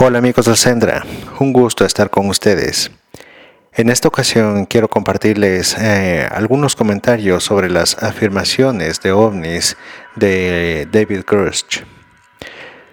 Hola amigos de Sendra, un gusto estar con ustedes. En esta ocasión quiero compartirles eh, algunos comentarios sobre las afirmaciones de ovnis de David Grush.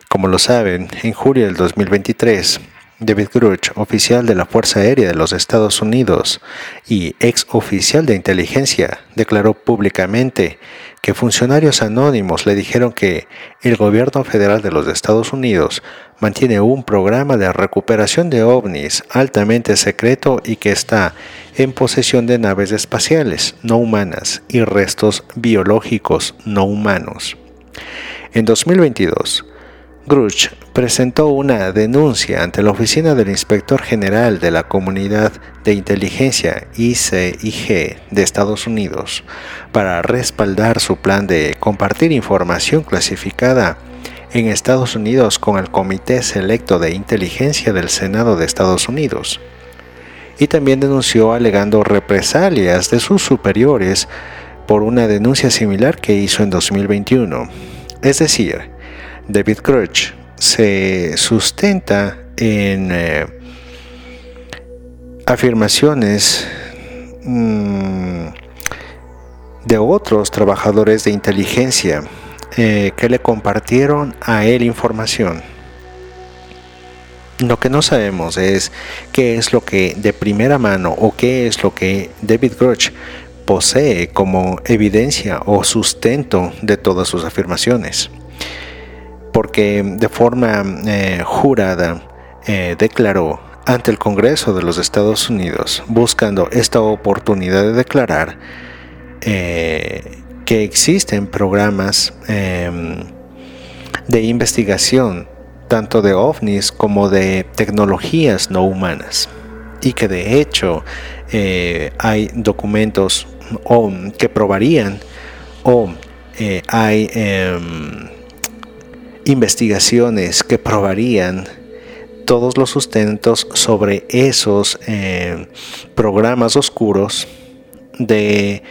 Como lo saben, en julio del 2023, David Grush, oficial de la Fuerza Aérea de los Estados Unidos y ex oficial de inteligencia, declaró públicamente que funcionarios anónimos le dijeron que el gobierno federal de los Estados Unidos mantiene un programa de recuperación de ovnis altamente secreto y que está en posesión de naves espaciales no humanas y restos biológicos no humanos. En 2022, Grush presentó una denuncia ante la Oficina del Inspector General de la Comunidad de Inteligencia ICIG de Estados Unidos para respaldar su plan de compartir información clasificada en Estados Unidos con el Comité Selecto de Inteligencia del Senado de Estados Unidos. Y también denunció alegando represalias de sus superiores por una denuncia similar que hizo en 2021. Es decir, David Crutch se sustenta en eh, afirmaciones mm, de otros trabajadores de inteligencia eh, que le compartieron a él información. Lo que no sabemos es qué es lo que de primera mano o qué es lo que David Grush posee como evidencia o sustento de todas sus afirmaciones porque de forma eh, jurada eh, declaró ante el Congreso de los Estados Unidos, buscando esta oportunidad de declarar eh, que existen programas em, de investigación tanto de ovnis como de tecnologías no humanas. Y que de hecho hay documentos que probarían o hay em, investigaciones que probarían todos los sustentos sobre esos eh, programas oscuros de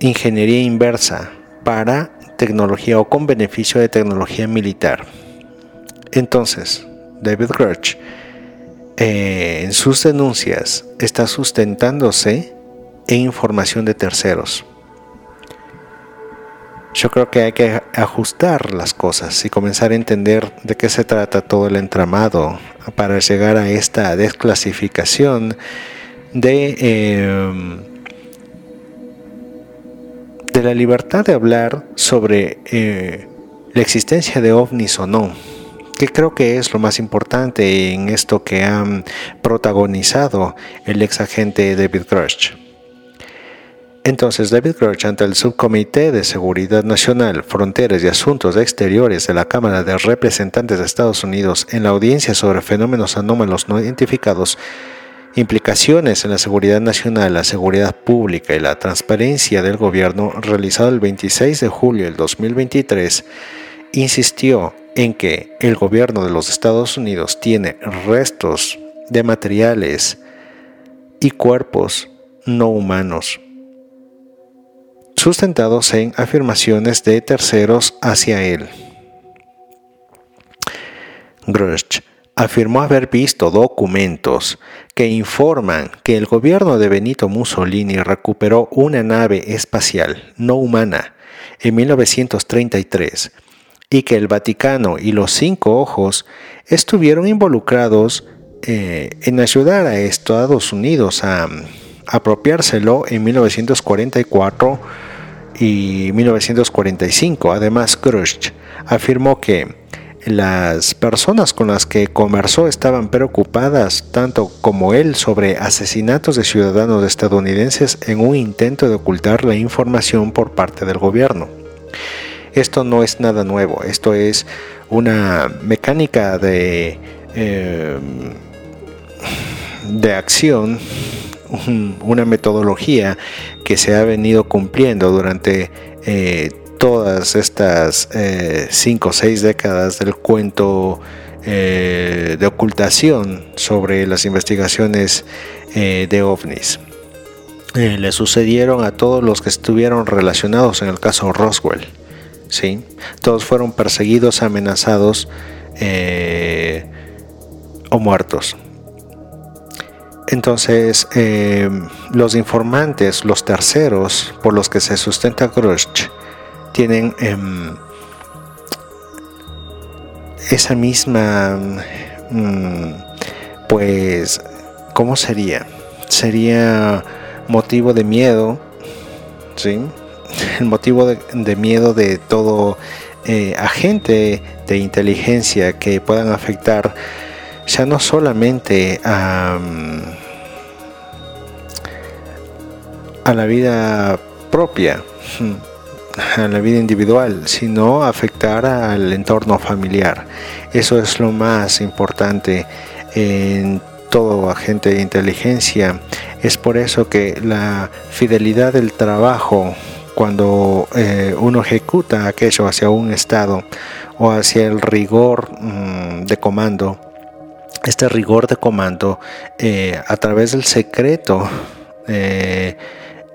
ingeniería inversa para tecnología o con beneficio de tecnología militar. Entonces, David Grudge eh, en sus denuncias está sustentándose en información de terceros. Yo creo que hay que ajustar las cosas y comenzar a entender de qué se trata todo el entramado para llegar a esta desclasificación de, em, de la libertad de hablar sobre eh, la existencia de ovnis o no, que creo que es lo más importante en esto que han protagonizado el ex agente David Grush. Entonces David Grush ante el Subcomité de Seguridad Nacional, Fronteras y Asuntos Exteriores de la Cámara de Representantes de Estados Unidos en la audiencia sobre fenómenos anómalos no identificados, implicaciones en la seguridad nacional, la seguridad pública y la transparencia del gobierno realizado el 26 de julio del 2023, insistió en que el gobierno de los Estados Unidos tiene restos de materiales y cuerpos no humanos sustentados en afirmaciones de terceros hacia él. Grush afirmó haber visto documentos que informan que el gobierno de Benito Mussolini recuperó una nave espacial no humana en 1933 y que el Vaticano y los cinco ojos estuvieron involucrados eh, en ayudar a Estados Unidos a apropiárselo en 1944 y 1945. Además, Khrushchev afirmó que las personas con las que conversó estaban preocupadas tanto como él sobre asesinatos de ciudadanos estadounidenses en un intento de ocultar la información por parte del gobierno. Esto no es nada nuevo, esto es una mecánica de, em, de acción, una metodología que se ha venido cumpliendo durante eh, todas estas eh, cinco o seis décadas del cuento eh, de ocultación sobre las investigaciones de ovnis. le sucedieron a todos los que estuvieron relacionados en el caso Roswell. ¿sí? Todos fueron perseguidos, amenazados o muertos. Entonces, los informantes, los terceros por los que se sustenta Grush, tienen em, esa misma, mm, pues, ¿cómo sería? Sería motivo de miedo, ¿sí? El motivo de, miedo de todo eh, agente de inteligencia que puedan afectar ya no solamente a, la vida propia, a la vida individual, sino afectar al entorno familiar. Eso es lo más importante en todo agente de inteligencia. Es por eso que la fidelidad del trabajo, cuando eh, uno ejecuta aquello hacia un estado o hacia el rigor mm, de comando, este rigor de comando eh, a través del secreto eh,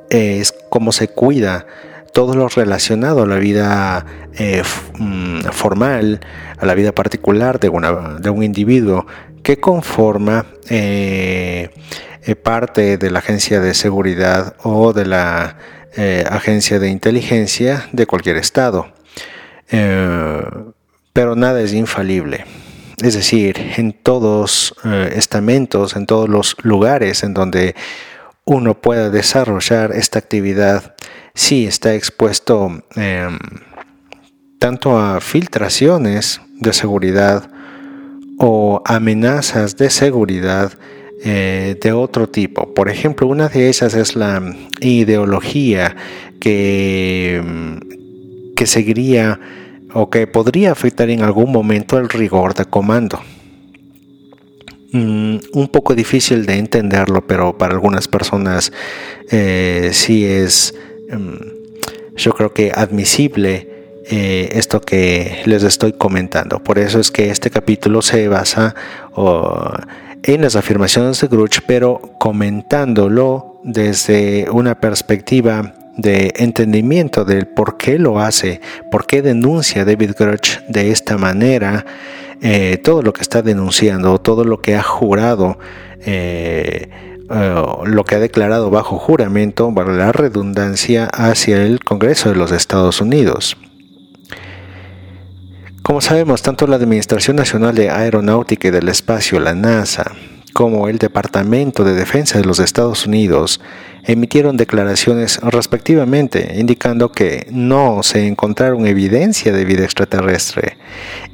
es como se cuida todo lo relacionado a la vida eh, mm, formal, a la vida particular de, de un individuo que conforma parte de la agencia de seguridad o de la agencia de inteligencia de cualquier estado. pero nada es infalible. Es decir, en todos estamentos, en todos los lugares en donde uno pueda desarrollar esta actividad, sí está expuesto em, tanto a filtraciones de seguridad o amenazas de seguridad eh, de otro tipo. Por ejemplo, una de esas es la ideología que, em, que seguiría o que podría afectar en algún momento el rigor de comando. Mm, un poco difícil de entenderlo, pero para algunas personas eh, sí es Em, yo creo que admisible eh, esto que les estoy comentando. Por eso es que este capítulo se basa en las afirmaciones de Gruch, pero comentándolo desde una perspectiva de entendimiento del por qué lo hace, por qué denuncia David Gruch de esta manera, eh, todo lo que está denunciando, todo lo que ha jurado. Eh, eh, lo que ha declarado bajo juramento, para la redundancia, hacia el Congreso de los Estados Unidos. Como sabemos, tanto la Administración Nacional de Aeronáutica y del Espacio, la NASA, como el Departamento de Defensa de los Estados Unidos emitieron declaraciones respectivamente indicando que no se encontraron evidencia de vida extraterrestre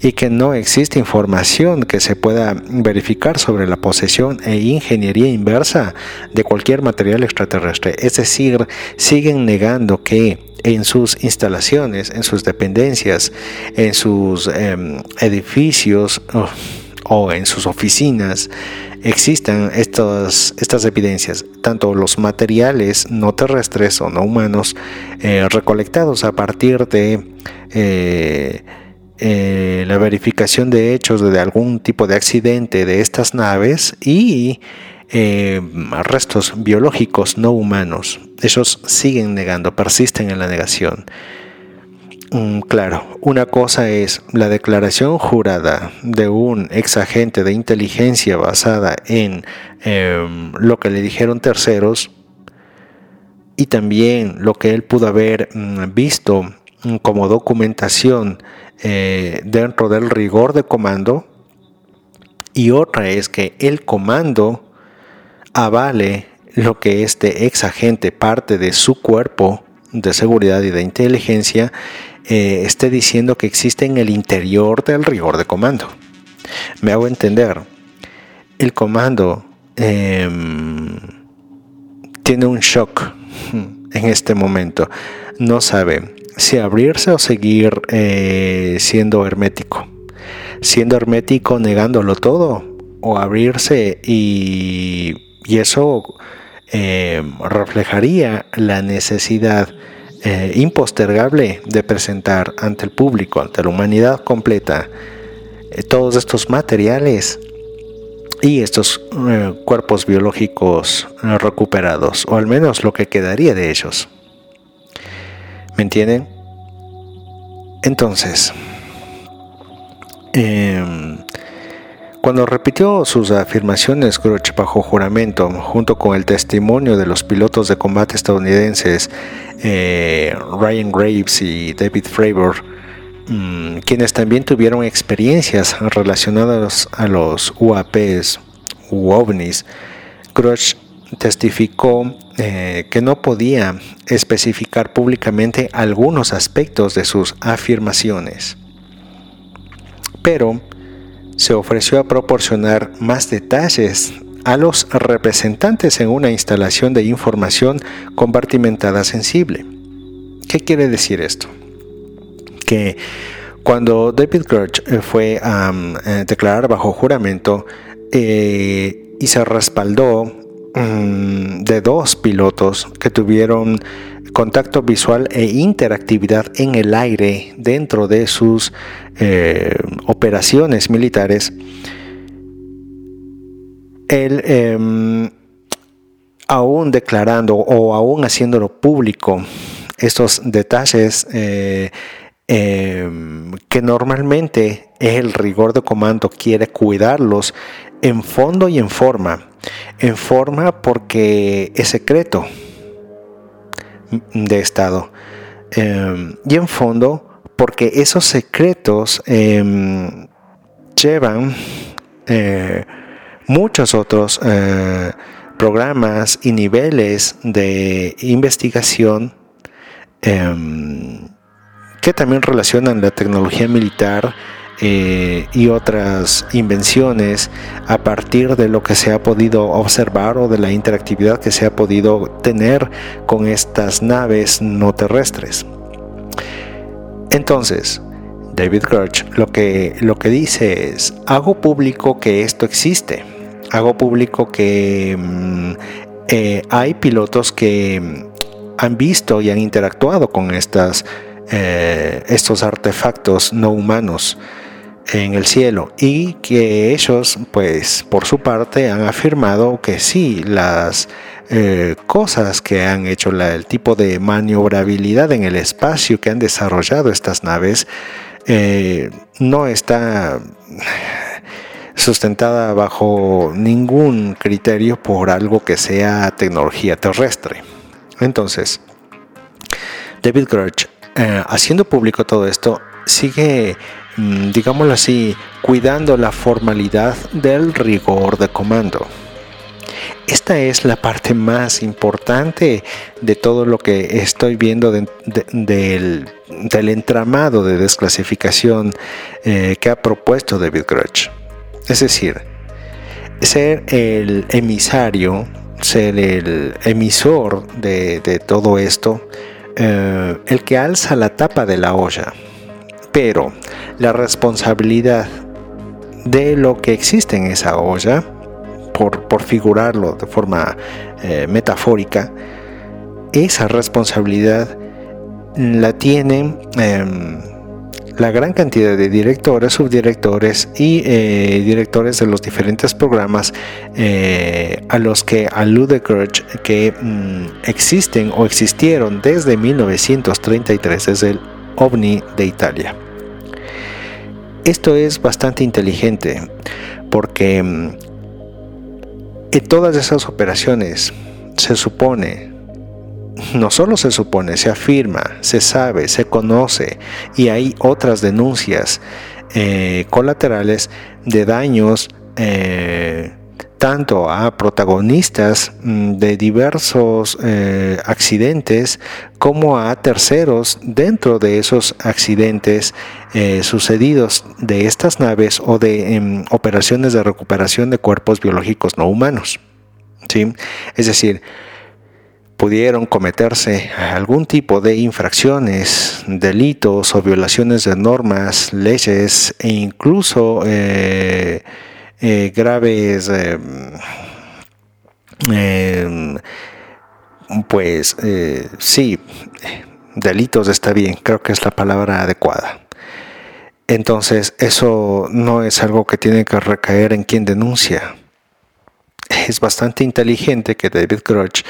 y que no existe información que se pueda verificar sobre la posesión e ingeniería inversa de cualquier material extraterrestre. Es decir, siguen negando que en sus instalaciones, en sus dependencias, en sus em, edificios o en sus oficinas, existan estas, estas evidencias, tanto los materiales no terrestres o no humanos eh, recolectados a partir de eh, eh, la verificación de hechos de algún tipo de accidente de estas naves y restos biológicos no humanos. Ellos siguen negando, persisten en la negación. Mm, claro, una cosa es la declaración jurada de un ex agente de inteligencia basada en em, lo que le dijeron terceros y también lo que él pudo haber mm, visto mm, como documentación eh, dentro del rigor de comando. Y otra es que el comando avale lo que este ex agente parte de su cuerpo de seguridad y de inteligencia eh, esté diciendo que existe en el interior del rigor de comando. Me hago entender. El comando em, tiene un shock en este momento. No sabe si abrirse o seguir eh, siendo hermético. Siendo hermético negándolo todo o abrirse y, eso eh, reflejaría la necesidad eh, impostergable de presentar ante el público, ante la humanidad completa, todos estos materiales y estos cuerpos biológicos recuperados, o al menos lo que quedaría de ellos. ¿Me entienden? Entonces, em, cuando repitió sus afirmaciones Gruch bajo juramento, junto con el testimonio de los pilotos de combate estadounidenses eh, Ryan Graves y David Fravor, mm, quienes también tuvieron experiencias relacionadas a los UAPs u ovnis, Gruch testificó eh, que no podía especificar públicamente algunos aspectos de sus afirmaciones, pero se ofreció a proporcionar más detalles a los representantes en una instalación de información compartimentada sensible. ¿Qué quiere decir esto? Que cuando David Gertz eh, fue a eh, declarar bajo juramento y se respaldó Mm, de dos pilotos que tuvieron contacto visual e interactividad en el aire dentro de sus eh, operaciones militares, él em, aún declarando o aún haciéndolo público estos detalles eh, em, que normalmente el rigor de comando quiere cuidarlos en fondo y en forma en forma porque es secreto de Estado. Em, y en fondo porque esos secretos em, llevan eh, muchos otros eh, programas y niveles de investigación em, que también relacionan la tecnología militar eh, y otras invenciones a partir de lo que se ha podido observar o de la interactividad que se ha podido tener con estas naves no terrestres. Entonces, David Gertz lo que, lo que dice es, hago público que esto existe, hago público que mm, eh, hay pilotos que han visto y han interactuado con estas, eh, estos artefactos no humanos en el cielo y que ellos pues por su parte han afirmado que sí las eh, cosas que han hecho el tipo de maniobrabilidad en el espacio que han desarrollado estas naves eh, no está sustentada bajo ningún criterio por algo que sea tecnología terrestre. Entonces David Grudge eh, haciendo público todo esto sigue digámoslo así, cuidando la formalidad del rigor de comando. Esta es la parte más importante de todo lo que estoy viendo del, entramado de desclasificación eh, que ha propuesto David Grudge. Es decir, ser el emisario, ser el emisor de, todo esto, eh, el que alza la tapa de la olla pero la responsabilidad de lo que existe en esa olla, por, figurarlo de forma eh, metafórica, esa responsabilidad la tienen em, la gran cantidad de directores, subdirectores y eh, directores de los diferentes programas eh, a los que alude Kirch que mm, existen o existieron desde 1933, desde el OVNI de Italia. Esto es bastante inteligente porque mm, en todas esas operaciones se supone, no solo se supone, se afirma, se sabe, se conoce y hay otras denuncias eh, colaterales de daños eh, tanto a protagonistas mm, de diversos eh, accidentes como a terceros dentro de esos accidentes eh, sucedidos de estas naves o de em, operaciones de recuperación de cuerpos biológicos no humanos. ¿sí? Es decir, pudieron cometerse algún tipo de infracciones, delitos o violaciones de normas, leyes e incluso eh, eh, graves, em, pues sí, delitos está bien, creo que es la palabra adecuada. Entonces, eso no es algo que tiene que recaer en quien denuncia. Es bastante inteligente que David Crutch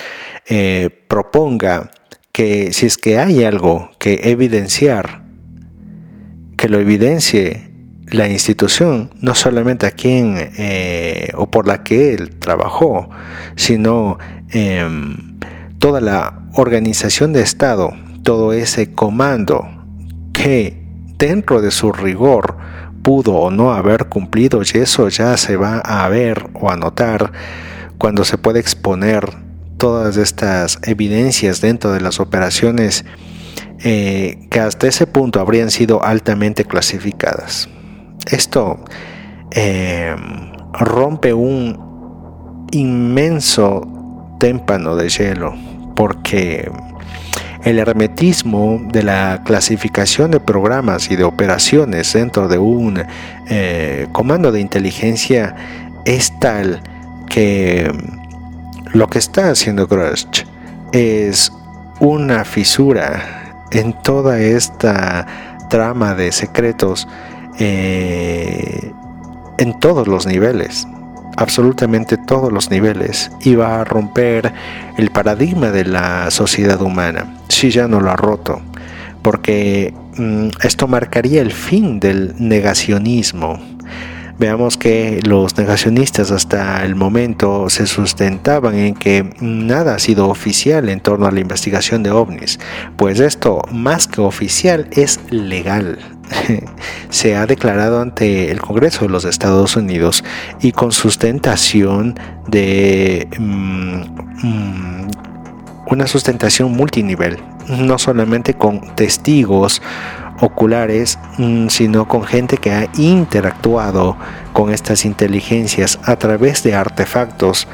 eh, proponga que si es que hay algo que evidenciar, que lo evidencie la institución, no solamente a quien eh, o por la que él trabajó, sino em, toda la organización de Estado, todo ese comando que dentro de su rigor pudo o no haber cumplido y eso ya se va a ver o a notar cuando se puede exponer todas estas evidencias dentro de las operaciones eh, que hasta ese punto habrían sido altamente clasificadas. Esto eh, rompe un inmenso témpano de hielo porque el hermetismo de la clasificación de programas y de operaciones dentro de un eh, comando de inteligencia es tal que lo que está haciendo Grush es una fisura en toda esta trama de secretos eh, en todos los niveles absolutamente todos los niveles y va a romper el paradigma de la sociedad humana, si ya no lo ha roto, porque mm, esto marcaría el fin del negacionismo. Veamos que los negacionistas hasta el momento se sustentaban en que nada ha sido oficial en torno a la investigación de ovnis, pues esto más que oficial es legal, se ha declarado ante el Congreso de los Estados Unidos y con sustentación de mm, mm, una sustentación multinivel, no solamente con testigos oculares, mm, sino con gente que ha interactuado con estas inteligencias a través de artefactos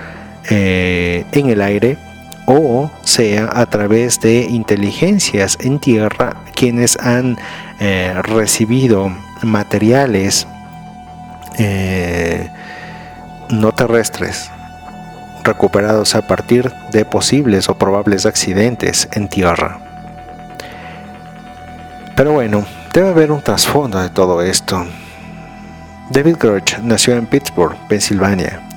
eh, en el aire o sea a través de inteligencias en tierra quienes han eh, recibido materiales eh, no terrestres recuperados a partir de posibles o probables accidentes en tierra. Pero bueno, debe haber un trasfondo de todo esto. David Grudge nació en Pittsburgh, Pensilvania,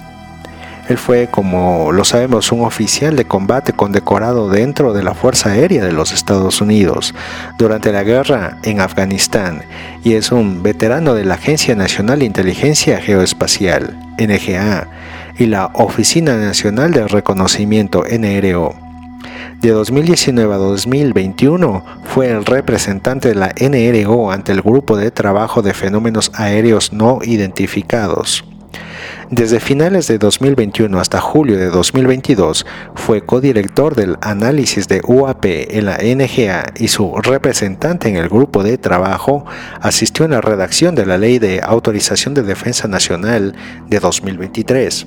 él fue, como lo sabemos, un oficial de combate condecorado dentro de la Fuerza Aérea de los Estados Unidos durante la guerra en Afganistán y es un veterano de la Agencia Nacional de Inteligencia Geoespacial, NGA, y la Oficina Nacional de Reconocimiento, NRO. De 2019 a 2021 fue el representante de la NRO ante el Grupo de Trabajo de Fenómenos Aéreos No Identificados. Desde finales de 2021 hasta julio de 2022 fue codirector del análisis de UAP en la NGA y su representante en el grupo de trabajo asistió en la redacción de la Ley de Autorización de Defensa Nacional de 2023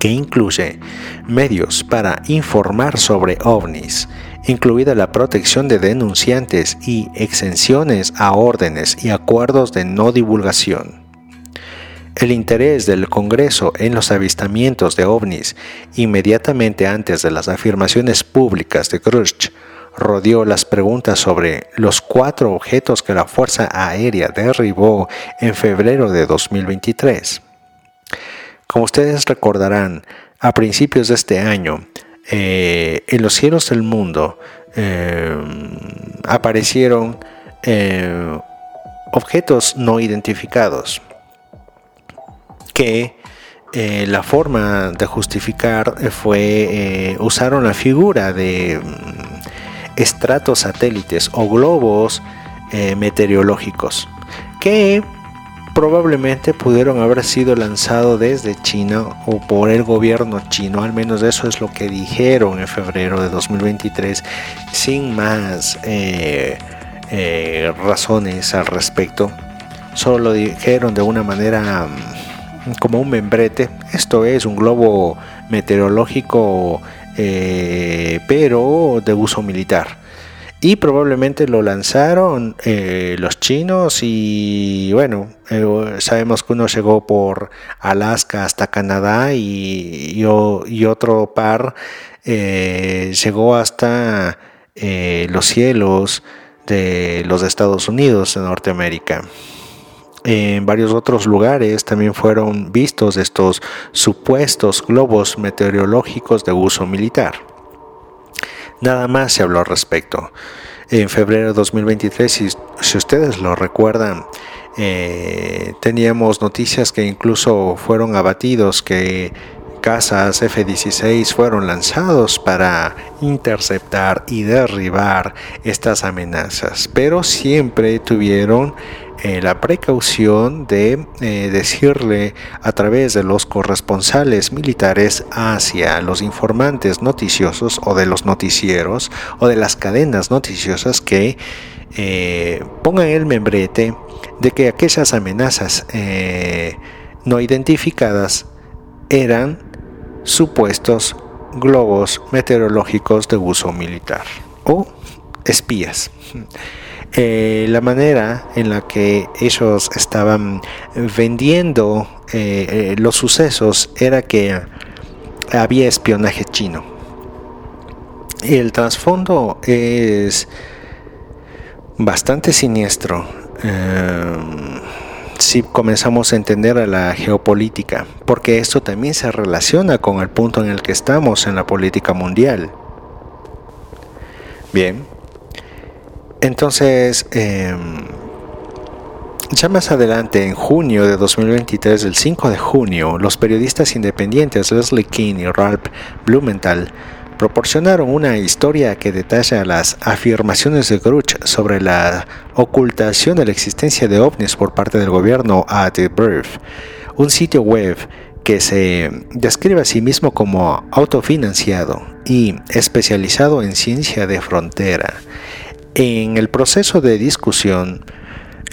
que incluye medios para informar sobre ovnis, incluida la protección de denunciantes y exenciones a órdenes y acuerdos de no divulgación. El interés del Congreso en los avistamientos de ovnis inmediatamente antes de las afirmaciones públicas de Khrushchev rodeó las preguntas sobre los cuatro objetos que la Fuerza Aérea derribó en febrero de 2023. Como ustedes recordarán, a principios de este año, eh, en los cielos del mundo eh, aparecieron eh, objetos no identificados que la forma de justificar fue usaron la figura de mm, estratos satélites o globos meteorológicos que probablemente pudieron haber sido lanzados desde China o por el gobierno chino, al menos eso es lo que dijeron en febrero de 2023, sin más razones al respecto, solo lo dijeron de una manera mm, como un membrete. Esto es un globo meteorológico eh, pero de uso militar. Y probablemente lo lanzaron eh, los chinos y bueno, eh, sabemos que uno llegó por Alaska hasta Canadá y, y, otro par llegó hasta los cielos de los Estados Unidos de Norteamérica. En varios otros lugares también fueron vistos estos supuestos globos meteorológicos de uso militar. Nada más se habló al respecto. En febrero de 2023, si, ustedes lo recuerdan, eh, teníamos noticias que incluso fueron abatidos, que casas F-16 fueron lanzados para interceptar y derribar estas amenazas, pero siempre tuvieron eh, la precaución de eh, decirle a través de los corresponsales militares hacia los informantes noticiosos o de los noticieros o de las cadenas noticiosas que eh, pongan el membrete de que aquellas amenazas no identificadas eran supuestos globos meteorológicos de uso militar o espías. Eh, la manera en la que ellos estaban vendiendo eh, eh, los sucesos era que había espionaje chino. El trasfondo es bastante siniestro si comenzamos a entender a la geopolítica, porque esto también se relaciona con el punto en el que estamos en la política mundial. Bien, entonces, em, ya más adelante, en junio de 2023, el 5 de junio, los periodistas independientes Leslie King y Ralph Blumenthal proporcionaron una historia que detalla las afirmaciones de Gruch sobre la ocultación de la existencia de ovnis por parte del gobierno a The Brief, un sitio web que se describe a sí mismo como autofinanciado y especializado en ciencia de frontera. En el proceso de discusión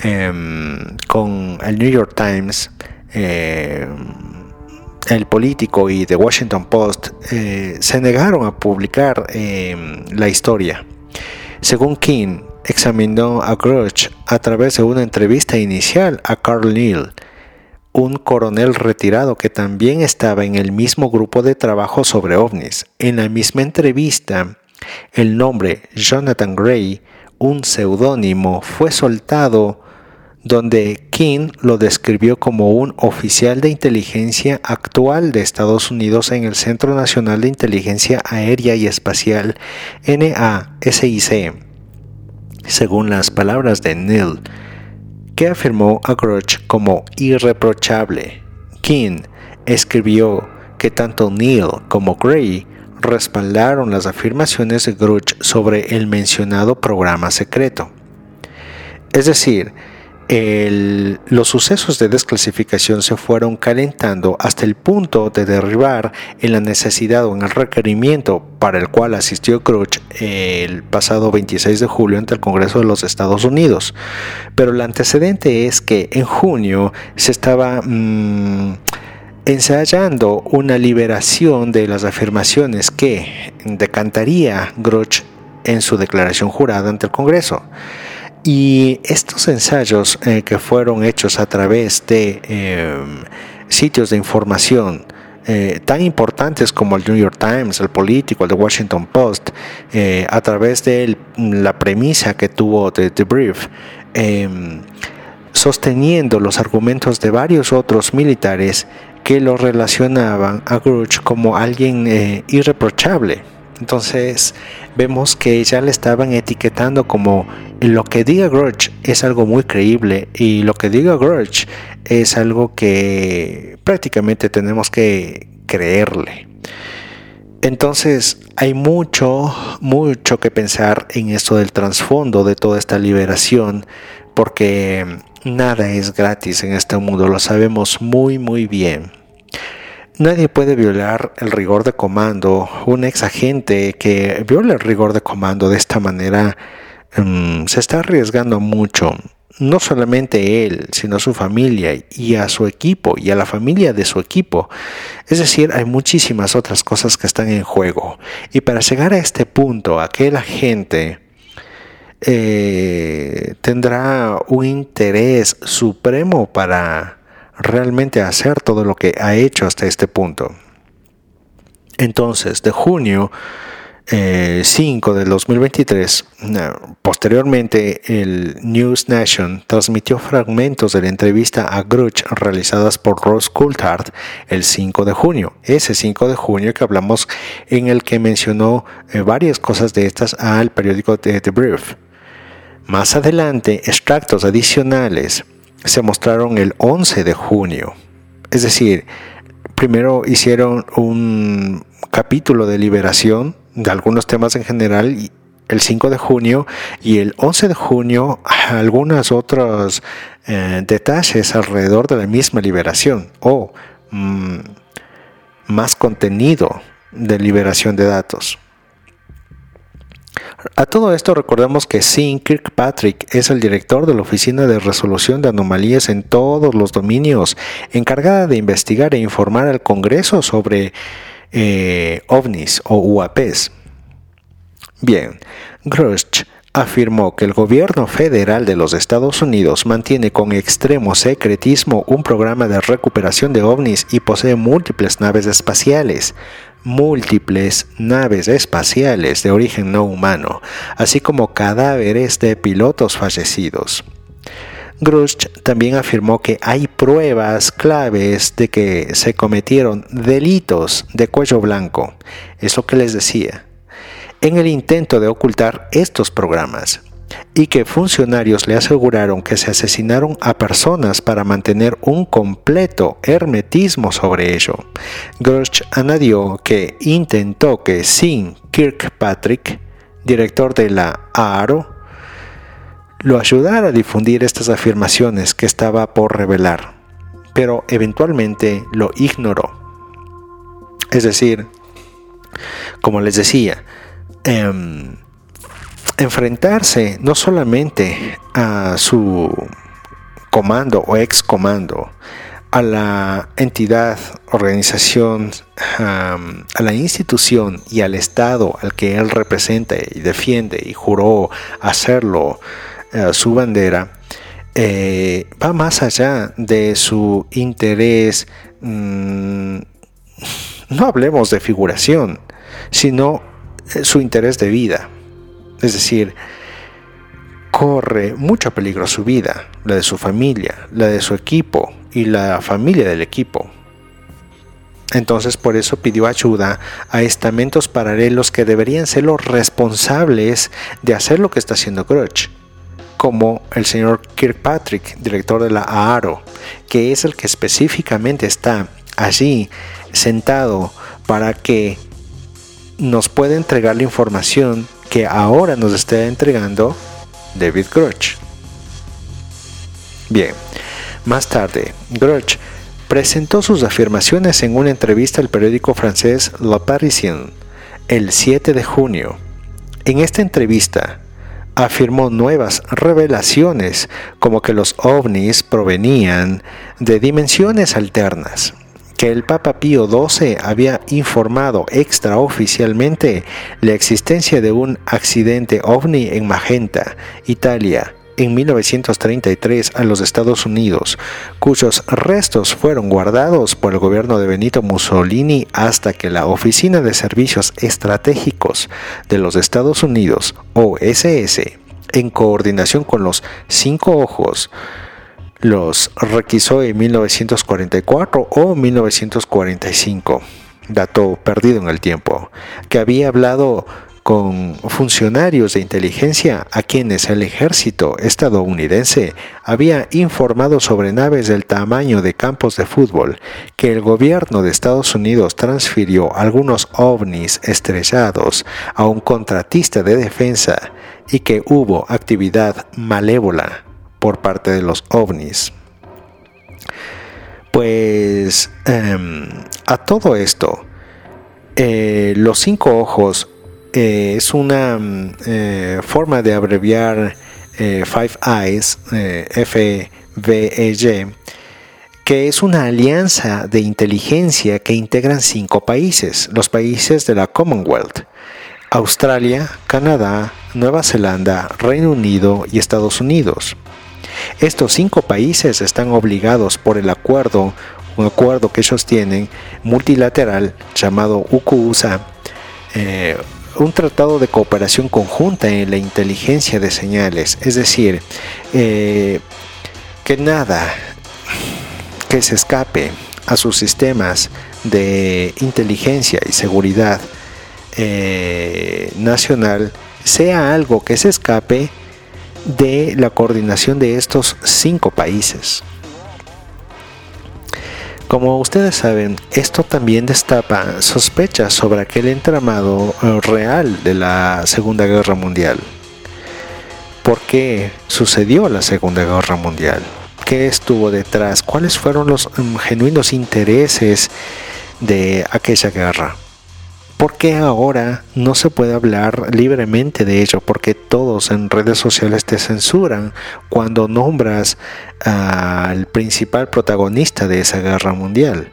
em, con el New York Times, em, el político y The Washington Post eh, se negaron a publicar em, la historia. Según King, examinó a Grudge a través de una entrevista inicial a Carl Neal, un coronel retirado que también estaba en el mismo grupo de trabajo sobre ovnis. En la misma entrevista, el nombre Jonathan Gray, un seudónimo, fue soltado donde King lo describió como un oficial de inteligencia actual de Estados Unidos en el Centro Nacional de Inteligencia Aérea y Espacial NASIC, según las palabras de Neil, que afirmó a Grudge como irreprochable. King escribió que tanto Neil como Gray respaldaron las afirmaciones de Gruch sobre el mencionado programa secreto. Es decir, los sucesos de desclasificación se fueron calentando hasta el punto de derribar en la necesidad o en el requerimiento para el cual asistió Gruch el pasado 26 de julio ante el Congreso de los Estados Unidos. Pero el antecedente es que en junio se estaba... Mm, ensayando una liberación de las afirmaciones que decantaría Gruch en su declaración jurada ante el Congreso. Y estos ensayos eh, que fueron hechos a través de em, sitios de información eh, tan importantes como el New York Times, el Político, el The Washington Post, eh, a través de la premisa que tuvo The, The Brief, em, sosteniendo los argumentos de varios otros militares que lo relacionaban a Grudge como alguien eh, irreprochable. Entonces vemos que ya le estaban etiquetando como lo que diga Grudge es algo muy creíble y lo que diga Grudge es algo que prácticamente tenemos que creerle. Entonces hay mucho, mucho que pensar en esto del trasfondo de toda esta liberación porque nada es gratis en este mundo, lo sabemos muy muy bien. Nadie puede violar el rigor de comando. Un ex agente que viola el rigor de comando de esta manera mm, se está arriesgando mucho. no solamente él, sino a su familia y a su equipo y a la familia de su equipo. Es decir, hay muchísimas otras cosas que están en juego. Y para llegar a este punto, aquella gente eh, tendrá un interés supremo para realmente hacer todo lo que ha hecho hasta este punto. Entonces, de junio 5 eh, del 2023, posteriormente el News Nation transmitió fragmentos de la entrevista a Gruch realizadas por Ross Coulthard el 5 de junio. Ese 5 de junio que hablamos en el que mencionó eh, varias cosas de estas al periódico The Brief. Más adelante, extractos adicionales se mostraron el 11 de junio. Es decir, primero hicieron un capítulo de liberación de algunos temas en general el 5 de junio y el 11 de junio algunos otros eh, detalles alrededor de la misma liberación o mm, más contenido de liberación de datos. A todo esto recordemos que Sean Kirkpatrick es el director de la Oficina de Resolución de Anomalías en todos los dominios, encargada de investigar e informar al Congreso sobre eh, ovnis o UAPs. Bien, Grush afirmó que el gobierno federal de los Estados Unidos mantiene con extremo secretismo un programa de recuperación de ovnis y posee múltiples naves espaciales, múltiples naves espaciales de origen no humano, así como cadáveres de pilotos fallecidos. Grush también afirmó que hay pruebas claves de que se cometieron delitos de cuello blanco, es lo que les decía, en el intento de ocultar estos programas y que funcionarios le aseguraron que se asesinaron a personas para mantener un completo hermetismo sobre ello. Grush añadió que intentó que Sin Kirkpatrick, director de la AARO, lo ayudara a difundir estas afirmaciones que estaba por revelar, pero eventualmente lo ignoró. Es decir, como les decía, em, enfrentarse no solamente a su comando o ex comando, a la entidad, organización, a la institución y al Estado al que él representa y defiende y juró hacerlo eh, su bandera, eh, va más allá de su interés, mm, no hablemos de figuración, sino eh, su interés de vida. Es decir, corre mucho peligro su vida, la de su familia, la de su equipo y la familia del equipo. Entonces por eso pidió ayuda a estamentos paralelos que deberían ser los responsables de hacer lo que está haciendo Grudge como el señor Kirkpatrick, director de la AARO, que es el que específicamente está allí sentado para que nos pueda entregar la información que ahora nos está entregando David Grush. Bien, más tarde, Grush presentó sus afirmaciones en una entrevista al periódico francés La Parisien el 7 de junio. En esta entrevista, afirmó nuevas revelaciones como que los ovnis provenían de dimensiones alternas, que el Papa Pío XII había informado extraoficialmente la existencia de un accidente ovni en Magenta, Italia, en 1933 a los Estados Unidos, cuyos restos fueron guardados por el gobierno de Benito Mussolini hasta que la Oficina de Servicios Estratégicos de los Estados Unidos, OSS, en coordinación con los Cinco Ojos, los requisó en 1944 o 1945, dato perdido en el tiempo, que había hablado con funcionarios de inteligencia a quienes el ejército estadounidense había informado sobre naves del tamaño de campos de fútbol que el gobierno de Estados Unidos transfirió algunos ovnis estrellados a un contratista de defensa y que hubo actividad malévola por parte de los ovnis. Pues em, a todo esto, eh, los cinco ojos eh, es una mm, eh, forma de abreviar Five Eyes, FVEY, que es una alianza de inteligencia que integran cinco países, los países de la Commonwealth, Australia, Canadá, Nueva Zelanda, Reino Unido y Estados Unidos. Estos cinco países están obligados por el acuerdo, un acuerdo que ellos tienen multilateral llamado UCUSA, eh, un tratado de cooperación conjunta en la inteligencia de señales, es decir, eh, que nada que se escape a sus sistemas de inteligencia y seguridad eh, nacional sea algo que se escape de la coordinación de estos cinco países. Como ustedes saben, esto también destapa sospechas sobre aquel entramado eh, real de la Segunda Guerra Mundial. ¿Por qué sucedió la Segunda Guerra Mundial? qué estuvo detrás, cuáles fueron los mm, genuinos intereses de aquella guerra. ¿Por qué ahora no se puede hablar libremente de ello? Porque todos en redes sociales te censuran cuando nombras al principal protagonista de esa guerra mundial.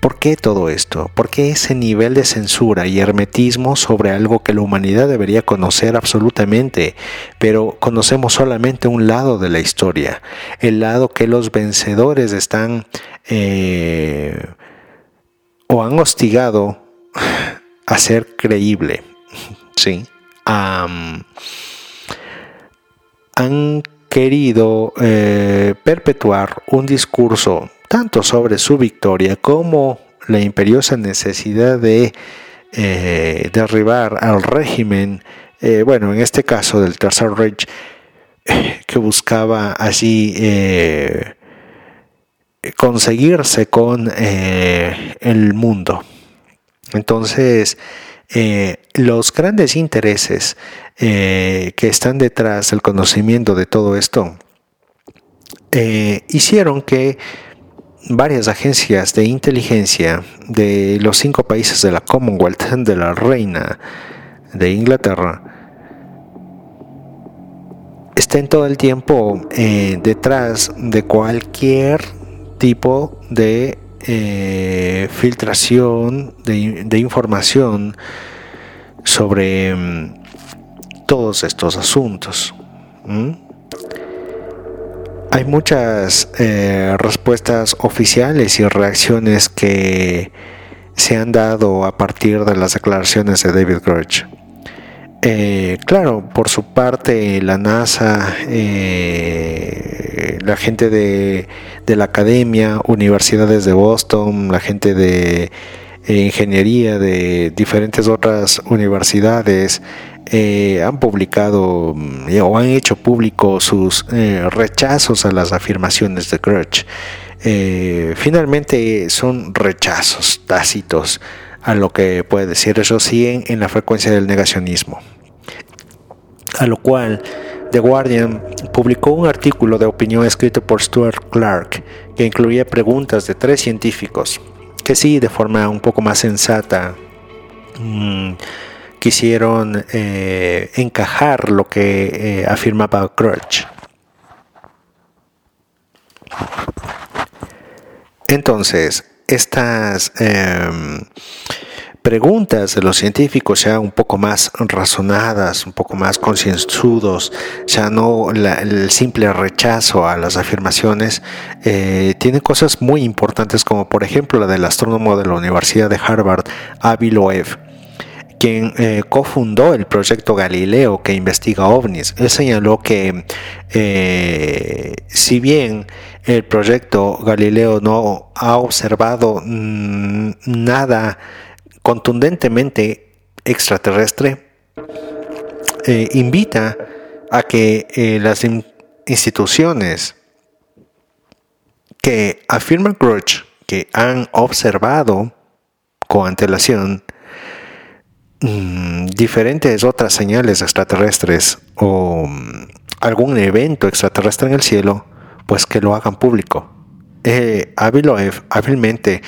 ¿Por qué todo esto? ¿Por qué ese nivel de censura y hermetismo sobre algo que la humanidad debería conocer absolutamente, pero conocemos solamente un lado de la historia, el lado que los vencedores están eh, o han hostigado a ser creíble? ¿Sí? han querido eh, perpetuar un discurso tanto sobre su victoria como la imperiosa necesidad de eh, derribar al régimen, eh, bueno, en este caso del Tercer Reich, que buscaba eh, conseguirse con el mundo. Entonces, los grandes intereses que están detrás del conocimiento de todo esto hicieron que varias agencias de inteligencia de los cinco países de la Commonwealth, de la Reina de Inglaterra, estén todo el tiempo eh, detrás de cualquier tipo de eh, filtración de, información sobre mm, todos estos asuntos. Hay muchas eh, respuestas oficiales y reacciones que se han dado a partir de las declaraciones de David Grush. Eh, claro, por su parte, la NASA, eh, la gente de, la academia, universidades de Boston, la gente de ingeniería de diferentes otras universidades, eh, han publicado mm, o han hecho público sus eh, rechazos a las afirmaciones de Grudge. Eh, finalmente son rechazos tácitos a lo que puede decir. Eso siguen en la frecuencia del negacionismo. A lo cual The Guardian publicó un artículo de opinión escrito por Stuart Clark que incluía preguntas de tres científicos que sí, de forma un poco más sensata, mm, quisieron eh, encajar lo que eh, afirmaba Crutch. Entonces, estas em, preguntas de los científicos ya un poco más razonadas, un poco más concienzudos, ya no el simple rechazo a las afirmaciones, eh, tienen cosas muy importantes como por ejemplo la del astrónomo de la Universidad de Harvard, Avi Loeb quien eh, cofundó el proyecto Galileo que investiga ovnis. Él señaló que eh, si bien el proyecto Galileo no ha observado mm, nada contundentemente extraterrestre, eh, invita a que las instituciones que afirman que han observado con antelación Mm, diferentes otras señales extraterrestres o mm, algún evento extraterrestre en el cielo, pues que lo hagan público. Eh, hábilmente,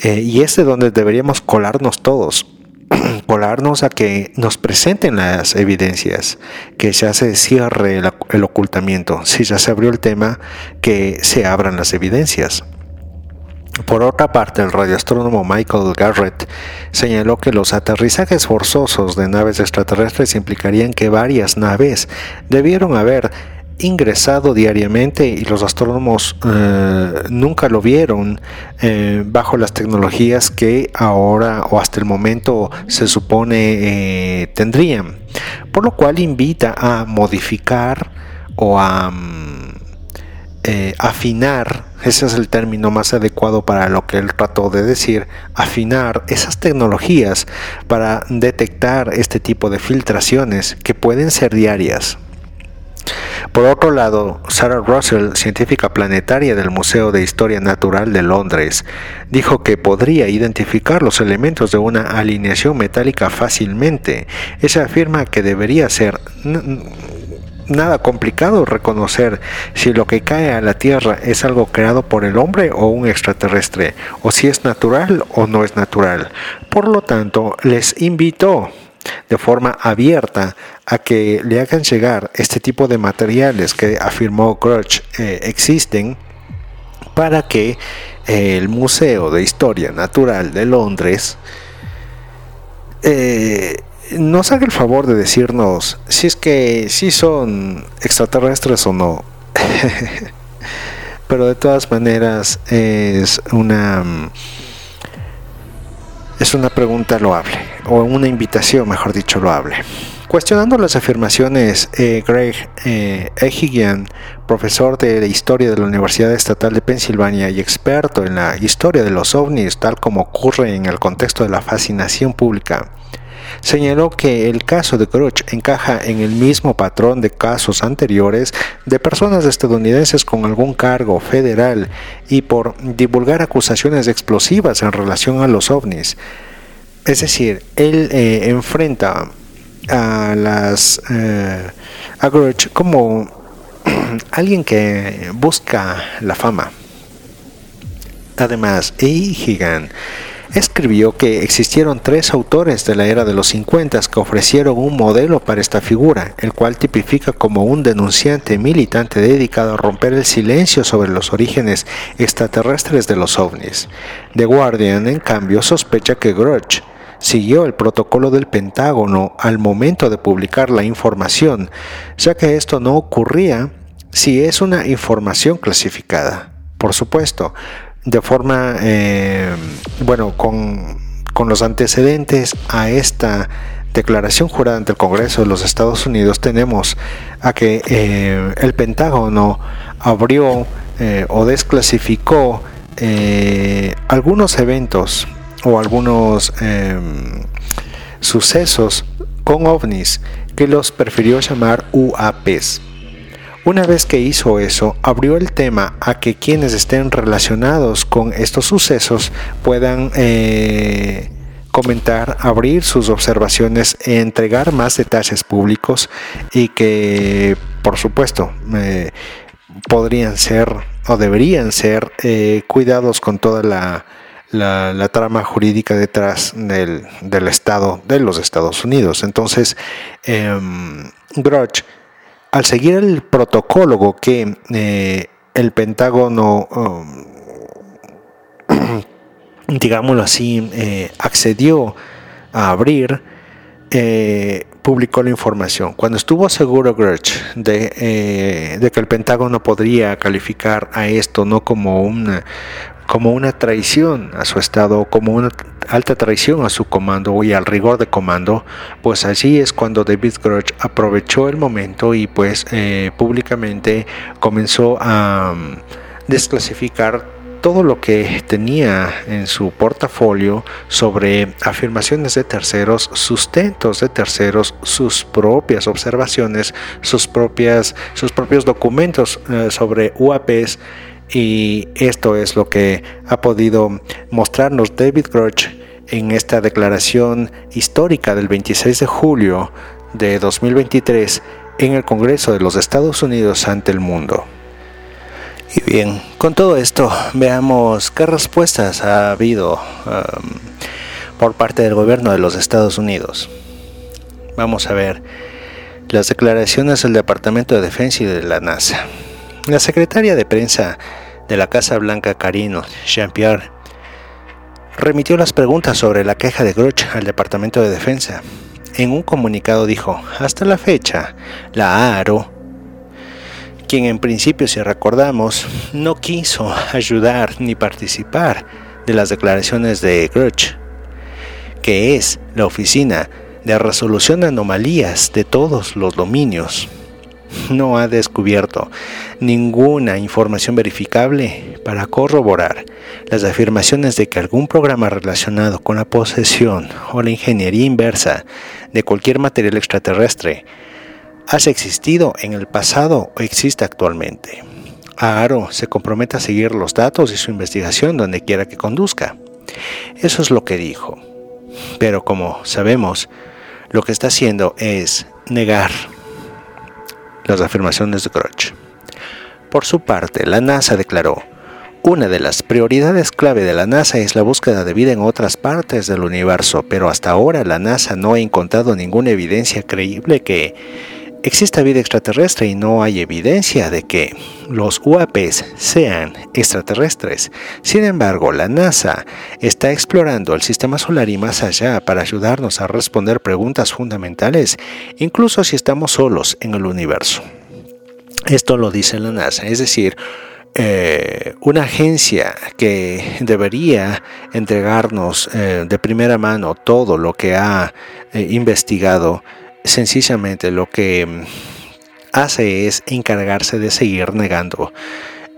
eh, y es de donde deberíamos colarnos todos. polarnos a que nos presenten las evidencias, que ya se cierre el, ocultamiento. Si ya se abrió el tema, que se abran las evidencias. Por otra parte, el radioastrónomo Michael Garrett señaló que los aterrizajes forzosos de naves extraterrestres implicarían que varias naves debieron haber ingresado diariamente y los astrónomos eh, nunca lo vieron eh, bajo las tecnologías que ahora o hasta el momento se supone eh, tendrían. Por lo cual invita a modificar o a mm, afinar, ese es el término más adecuado para lo que él trató de decir, afinar esas tecnologías para detectar este tipo de filtraciones que pueden ser diarias por otro lado, Sarah Russell, científica planetaria del Museo de Historia Natural de Londres, dijo que podría identificar los elementos de una alineación metálica fácilmente. Ella afirma que debería ser nada complicado reconocer si lo que cae a la Tierra es algo creado por el hombre o un extraterrestre, o si es natural o no es natural. Por lo tanto, les invito de forma abierta a que le hagan llegar este tipo de materiales que afirmó Crutch eh, existen para que eh, el Museo de Historia Natural de Londres eh, nos haga el favor de decirnos si es que si son extraterrestres o no. Pero de todas maneras es una es una pregunta loable, o una invitación, mejor dicho, loable. Cuestionando las afirmaciones, eh, Greg eh, profesor de Historia de la Universidad Estatal de Pensilvania y experto en la historia de los ovnis, tal como ocurre en el contexto de la fascinación pública, señaló que el caso de Crutch encaja en el mismo patrón de casos anteriores de personas estadounidenses con algún cargo federal y por divulgar acusaciones explosivas en relación a los ovnis. Es decir, él eh, enfrenta a las eh, a como alguien que busca la fama. Además, E. Escribió que existieron tres autores de la era de los 50 que ofrecieron un modelo para esta figura, el cual tipifica como un denunciante militante dedicado a romper el silencio sobre los orígenes extraterrestres de los ovnis. The Guardian, en cambio, sospecha que Grudge siguió el protocolo del Pentágono al momento de publicar la información, ya que esto no ocurría si es una información clasificada. Por supuesto, de forma, eh, bueno, con, los antecedentes a esta declaración jurada ante el Congreso de los Estados Unidos, tenemos a que eh, el Pentágono abrió eh, o desclasificó algunos eventos o algunos em, sucesos con ovnis que los prefirió llamar UAPs. Una vez que hizo eso, abrió el tema a que quienes estén relacionados con estos sucesos puedan eh, comentar, abrir sus observaciones, entregar más detalles públicos y que, por supuesto, eh, podrían ser o deberían ser eh, cuidados con toda la, trama jurídica detrás del, Estado de los Estados Unidos. Entonces, eh, al seguir el protocolo que eh, el Pentágono, um, digámoslo así, eh, accedió a abrir, eh, publicó la información. Cuando estuvo seguro Grudge de, de, que el Pentágono podría calificar a esto no como una, como una traición a su Estado, como una alta traición a su comando y al rigor de comando, pues allí es cuando David Grudge aprovechó el momento y pues eh, públicamente comenzó a mm, desclasificar todo lo que tenía en su portafolio sobre afirmaciones de terceros, sustentos de terceros, sus propias observaciones, sus propias sus propios documentos eh, sobre UAPs y esto es lo que ha podido mostrarnos David Grush en esta declaración histórica del 26 de julio de 2023 en el Congreso de los Estados Unidos ante el mundo. Y bien, con todo esto, veamos qué respuestas ha habido. Um, por parte del gobierno de los Estados Unidos. Vamos a ver las declaraciones del Departamento de Defensa y de la NASA. La secretaria de prensa de la Casa Blanca, Karine Jean-Pierre, remitió las preguntas sobre la queja de Gruch al Departamento de Defensa. En un comunicado dijo, hasta la fecha, la AARO, quien en principio, si recordamos, no quiso ayudar ni participar de las declaraciones de Gruch, que es la oficina de resolución de anomalías de todos los dominios, no ha descubierto ninguna información verificable para corroborar las afirmaciones de que algún programa relacionado con la posesión o la ingeniería inversa de cualquier material extraterrestre haya existido en el pasado o existe actualmente. Aro se compromete a seguir los datos y su investigación donde quiera que conduzca. Eso es lo que dijo. Pero como sabemos, lo que está haciendo es negar las afirmaciones de Groch. Por su parte, la NASA declaró, una de las prioridades clave de la NASA es la búsqueda de vida en otras partes del universo, pero hasta ahora la NASA no ha encontrado ninguna evidencia creíble que exista vida extraterrestre y no hay evidencia de que los UAPs sean extraterrestres. Sin embargo, la NASA está explorando el sistema solar y más allá para ayudarnos a responder preguntas fundamentales, incluso si estamos solos en el universo. Esto lo dice la NASA, es decir, eh, una agencia que debería entregarnos eh, de primera mano todo lo que ha eh, investigado sencillamente lo que mm, hace es encargarse de seguir negando.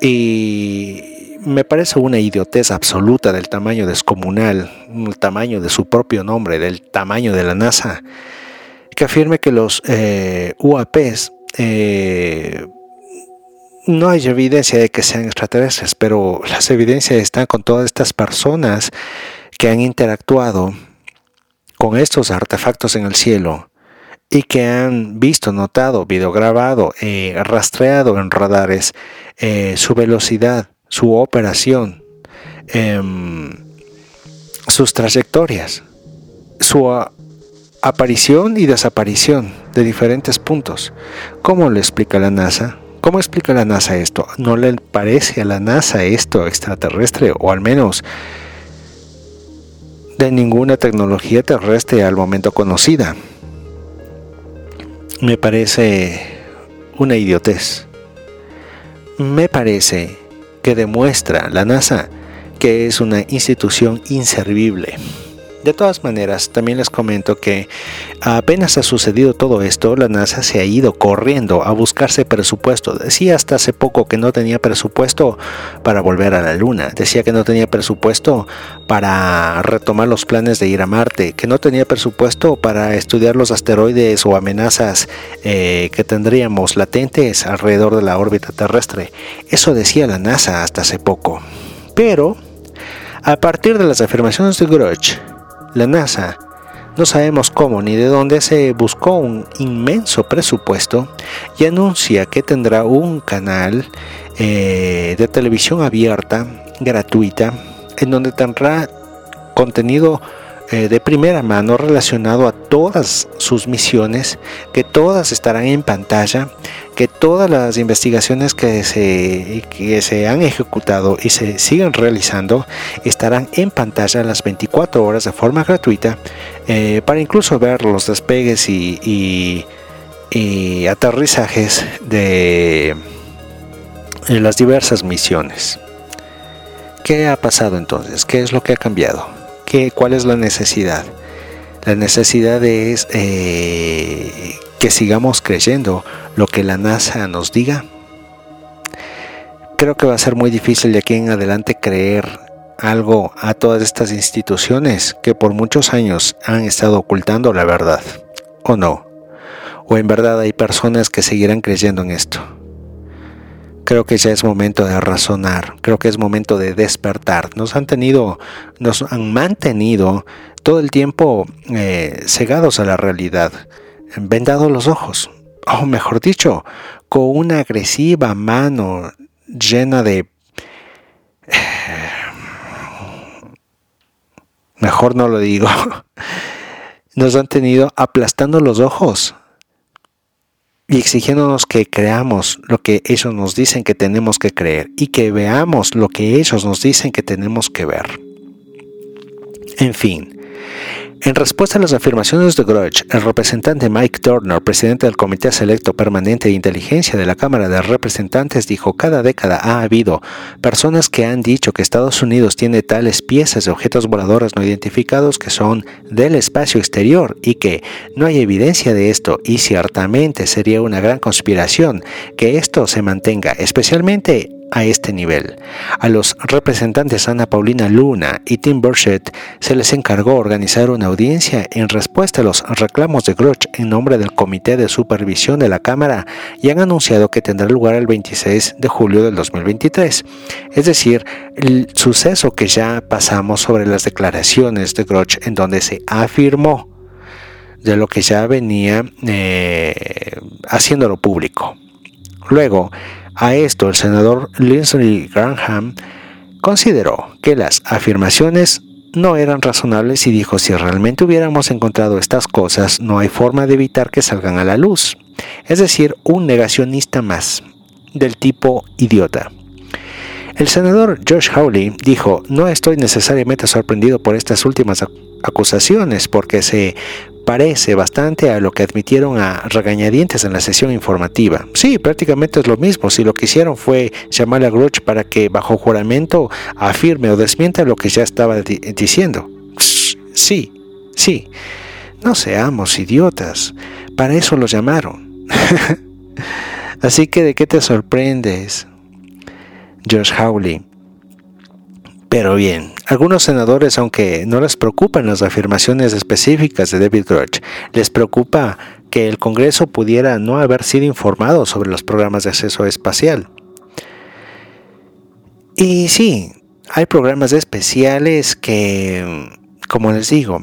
Y me parece una idiotez absoluta del tamaño descomunal, el tamaño de su propio nombre, del tamaño de la NASA, que afirme que los eh, UAPs eh, no hay evidencia de que sean extraterrestres, pero las evidencias están con todas estas personas que han interactuado con estos artefactos en el cielo y que han visto, notado, videograbado, eh, rastreado en radares eh, su velocidad, su operación, em, sus trayectorias, su aparición y desaparición de diferentes puntos. ¿Cómo le explica la NASA? ¿Cómo explica la NASA esto? ¿No le parece a la NASA esto extraterrestre o al menos de ninguna tecnología terrestre al momento conocida? Me parece una idiotez. Me parece que demuestra la NASA que es una institución inservible. De todas maneras, también les comento que apenas ha sucedido todo esto, la NASA se ha ido corriendo a buscarse presupuesto. Decía hasta hace poco que no tenía presupuesto para volver a la Luna. Decía que no tenía presupuesto para retomar los planes de ir a Marte. Que no tenía presupuesto para estudiar los asteroides o amenazas eh, que tendríamos latentes alrededor de la órbita terrestre. Eso decía la NASA hasta hace poco. Pero, a partir de las afirmaciones de Gruch, la NASA, no sabemos cómo ni de dónde se buscó un inmenso presupuesto y anuncia que tendrá un canal eh, de televisión abierta, gratuita, en donde tendrá contenido eh, de primera mano relacionado a todas sus misiones, que todas estarán en pantalla, que todas las investigaciones que se, que se han ejecutado y se siguen realizando estarán en pantalla las 24 horas de forma gratuita eh, para incluso ver los despegues y, y, aterrizajes de las diversas misiones. ¿Qué ha pasado entonces? ¿Qué es lo que ha cambiado? ¿Cuál es la necesidad? La necesidad es eh, que sigamos creyendo lo que la NASA nos diga. Creo que va a ser muy difícil de aquí en adelante creer algo a todas estas instituciones que por muchos años han estado ocultando la verdad. ¿O no? ¿O en verdad hay personas que seguirán creyendo en esto? Creo que ya es momento de razonar, creo que es momento de despertar. Nos han tenido, nos han mantenido todo el tiempo eh, cegados a la realidad, vendados los ojos, o mejor dicho, con una agresiva mano llena de mejor no lo digo, nos han tenido aplastando los ojos y exigiéndonos que creamos lo que ellos nos dicen que tenemos que creer y que veamos lo que ellos nos dicen que tenemos que ver. En fin, en respuesta a las afirmaciones de Grudge, el representante Mike Turner, presidente del Comité Selecto Permanente de Inteligencia de la Cámara de Representantes, dijo, cada década ha habido personas que han dicho que Estados Unidos tiene tales piezas de objetos voladores no identificados que son del espacio exterior y que no hay evidencia de esto y ciertamente sería una gran conspiración que esto se mantenga, especialmente a este nivel. A los representantes Ana Paulina Luna y Tim Burchett se les encargó organizar una audiencia en respuesta a los reclamos de Groch en nombre del Comité de Supervisión de la Cámara y han anunciado que tendrá lugar el 26 de julio del 2023. Es decir, el suceso que ya pasamos sobre las declaraciones de Groch en donde se afirmó de lo que ya venía eh, haciéndolo público. Luego, a esto, el senador Lindsey Graham consideró que las afirmaciones no eran razonables y dijo si realmente hubiéramos encontrado estas cosas no hay forma de evitar que salgan a la luz. Es decir, un negacionista más, del tipo idiota. El senador Josh Hawley dijo, no estoy necesariamente sorprendido por estas últimas acusaciones porque se parece bastante a lo que admitieron a regañadientes en la sesión informativa. Sí, prácticamente es lo mismo. Si lo que hicieron fue llamarle a Gruch para que bajo juramento afirme o desmienta lo que ya estaba diciendo. Sí, sí. No seamos idiotas. Para eso lo llamaron. Así que ¿de qué te sorprendes? George Howley. Pero bien, algunos senadores, aunque no les preocupan las afirmaciones específicas de David Grush, les preocupa que el Congreso pudiera no haber sido informado sobre los programas de acceso espacial. Y sí, hay programas especiales que, como les digo,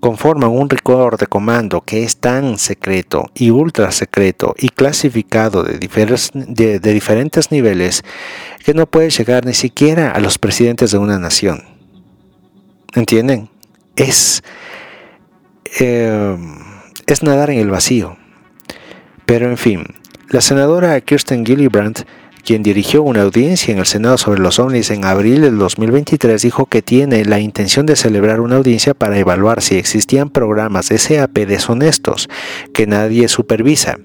conforman un record de comando que es tan secreto y ultra secreto y clasificado de, de, diferentes niveles que no puede llegar ni siquiera a los presidentes de una nación. ¿Entienden? Es, eh, es nadar en el vacío. Pero en fin, la senadora Kirsten Gillibrand quien dirigió una audiencia en el Senado sobre los ovnis en abril del 2023, dijo que tiene la intención de celebrar una audiencia para evaluar si existían programas SAP deshonestos que nadie supervisa.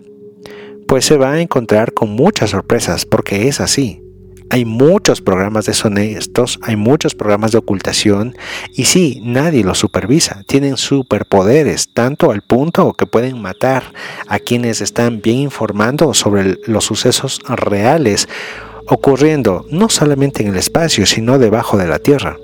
Pues se va a encontrar con muchas sorpresas, porque es así. Hay muchos programas deshonestos, hay muchos programas de ocultación y sí, nadie los supervisa. Tienen superpoderes, tanto al punto que pueden matar a quienes están bien informando sobre los sucesos reales ocurriendo no solamente en el espacio, sino debajo de la Tierra.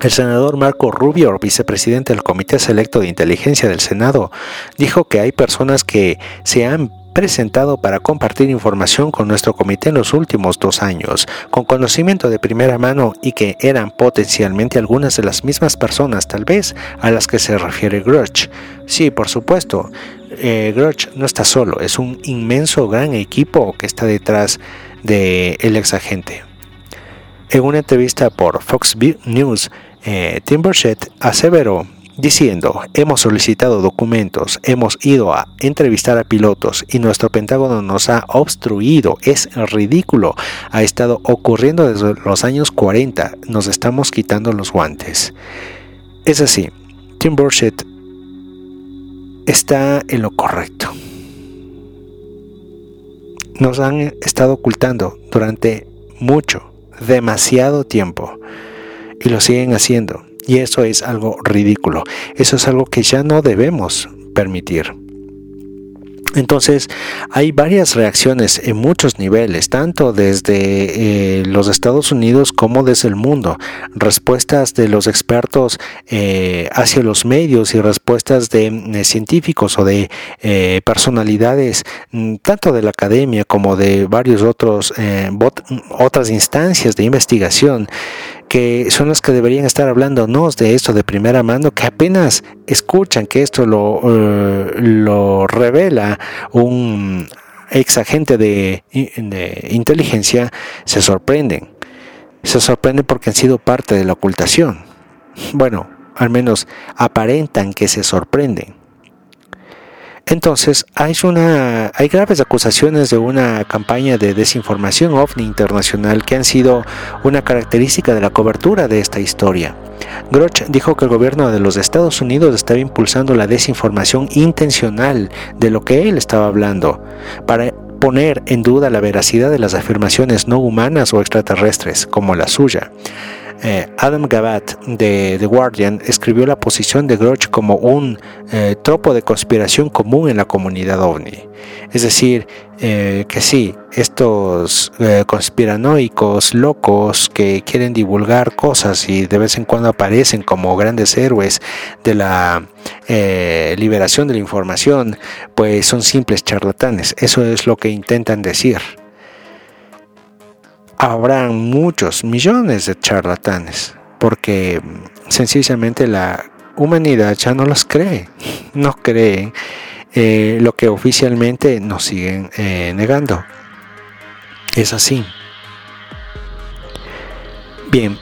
El senador Marco Rubio, vicepresidente del Comité Selecto de Inteligencia del Senado, dijo que hay personas que se han presentado para compartir información con nuestro comité en los últimos dos años, con conocimiento de primera mano y que eran potencialmente algunas de las mismas personas tal vez a las que se refiere Grudge. Sí, por supuesto, eh, Grudge no está solo, es un inmenso gran equipo que está detrás del el ex agente. En una entrevista por Fox News, eh, Tim Burchett aseveró diciendo, hemos solicitado documentos, hemos ido a entrevistar a pilotos y nuestro Pentágono nos ha obstruido, es ridículo, ha estado ocurriendo desde los años 40, nos estamos quitando los guantes. Es así, Tim Burchett está en lo correcto. Nos han estado ocultando durante mucho, demasiado tiempo y lo siguen haciendo. Y eso es algo ridículo. Eso es algo que ya no debemos permitir. Entonces, hay varias reacciones en muchos niveles, tanto desde eh, los Estados Unidos como desde el mundo. Respuestas de los expertos eh, hacia los medios y respuestas de eh, científicos o de personalidades, mm, tanto de la academia como de varios otros otras instancias de investigación que son las que deberían estar hablándonos de esto de primera mano, que apenas escuchan que esto lo, eh, lo revela un ex agente de inteligencia, se sorprenden. Se sorprenden porque han sido parte de la ocultación. bueno, al menos aparentan que se sorprenden. Entonces, hay, graves acusaciones de una campaña de desinformación ovni internacional que han sido una característica de la cobertura de esta historia. Groch dijo que el gobierno de los Estados Unidos estaba impulsando la desinformación intencional de lo que él estaba hablando para poner en duda la veracidad de las afirmaciones no humanas o extraterrestres como la suya. Eh, Adam Gabat de The Guardian escribió la posición de Groch como un eh, tropo de conspiración común en la comunidad ovni. Es decir, eh, que sí, estos conspiranoicos locos que quieren divulgar cosas y de vez en cuando aparecen como grandes héroes de la liberación de la información, pues son simples charlatanes. Eso es lo que intentan decir habrán muchos millones de charlatanes, porque sencillamente la humanidad ya no los cree, no creen eh, lo que oficialmente nos siguen eh, negando. Es así. Bien,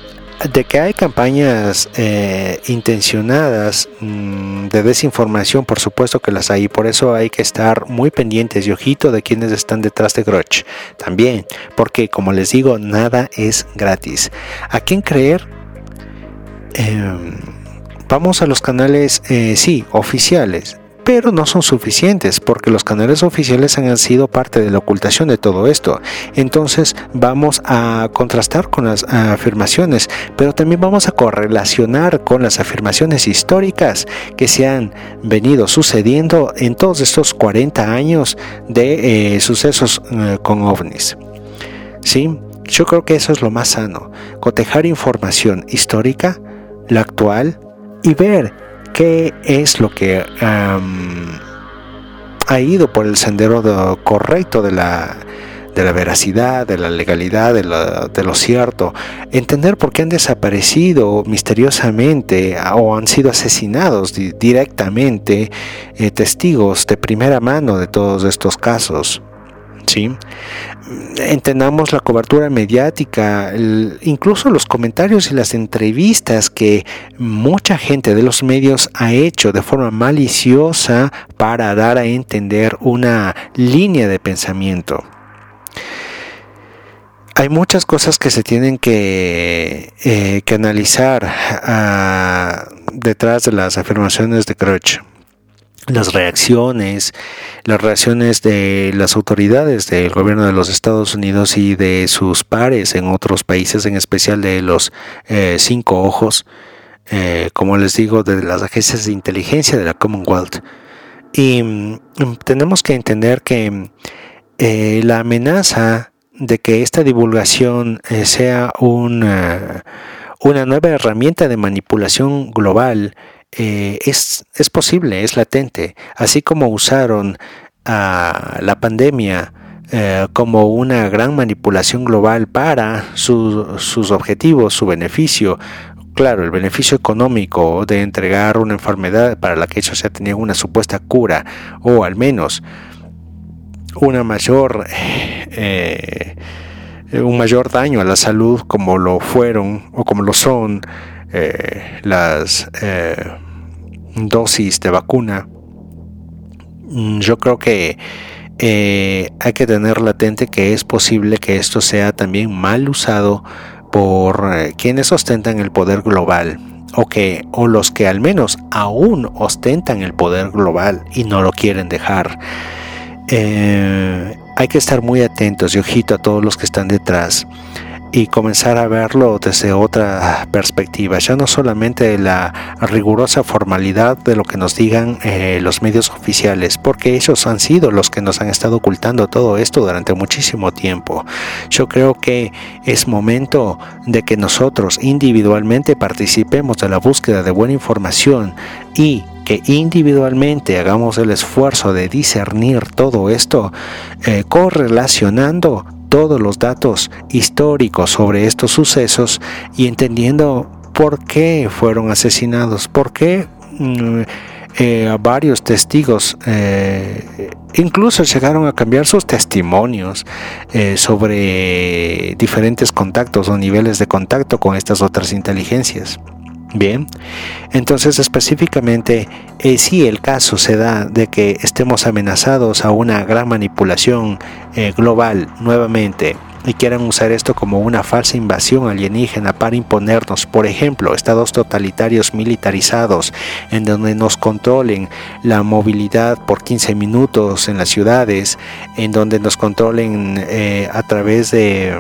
de que hay campañas eh, intencionadas mm, de desinformación, por supuesto que las hay, por eso hay que estar muy pendientes y ojito de quienes están detrás de Grudge. También, porque como les digo, nada es gratis. ¿A quién creer? Em, vamos a los canales, eh, sí, oficiales pero no son suficientes porque los canales oficiales han sido parte de la ocultación de todo esto. Entonces vamos a contrastar con las afirmaciones, pero también vamos a correlacionar con las afirmaciones históricas que se han venido sucediendo en todos estos 40 años de eh, sucesos eh, con ovnis. ¿Sí? Yo creo que eso es lo más sano, cotejar información histórica, la actual, y ver qué es lo que ha ido por el sendero correcto de la, de la veracidad, de la legalidad, de, lo cierto, entender por qué han desaparecido misteriosamente o han sido asesinados directamente eh, testigos de primera mano de todos estos casos. ¿Sí? entendamos la cobertura mediática, incluso los comentarios y las entrevistas que mucha gente de los medios ha hecho de forma maliciosa para dar a entender una línea de pensamiento. Hay muchas cosas que se tienen que, eh, analizar ah, detrás de las afirmaciones de Crutch las reacciones, las reacciones de las autoridades del gobierno de los Estados Unidos y de sus pares en otros países, en especial de los eh, cinco ojos, eh, como les digo, de las agencias de inteligencia de la Commonwealth. Y mm, tenemos que entender que eh, la amenaza de que esta divulgación sea una, una nueva herramienta de manipulación global eh, es, es, posible, es latente, así como usaron la pandemia eh, como una gran manipulación global para sus objetivos, su beneficio, claro, el beneficio económico de entregar una enfermedad para la que ellos ya tenían una supuesta cura o al menos una mayor eh, un mayor daño a la salud como lo fueron o como lo son las dosis de vacuna, mm, yo creo que eh, hay que tener latente que es posible que esto sea también mal usado por eh, quienes ostentan el poder global o que o los que al menos aún ostentan el poder global y no lo quieren dejar. Eh, hay que estar muy atentos y ojito a todos los que están detrás y comenzar a verlo desde otra perspectiva, ya no solamente la rigurosa formalidad de lo que nos digan eh, los medios oficiales, porque ellos han sido los que nos han estado ocultando todo esto durante muchísimo tiempo. Yo creo que es momento de que nosotros individualmente participemos de la búsqueda de buena información y que individualmente hagamos el esfuerzo de discernir todo esto eh, correlacionando todos los datos históricos sobre estos sucesos y entendiendo por qué fueron asesinados, por qué mm, eh, varios testigos eh, incluso llegaron a cambiar sus testimonios eh, sobre diferentes contactos o niveles de contacto con estas otras inteligencias. Bien, entonces específicamente eh, si el caso se da de que estemos amenazados a una gran manipulación eh, global nuevamente y quieran usar esto como una falsa invasión alienígena para imponernos, por ejemplo, estados totalitarios militarizados en donde nos controlen la movilidad por 15 minutos en las ciudades, en donde nos controlen eh, a través de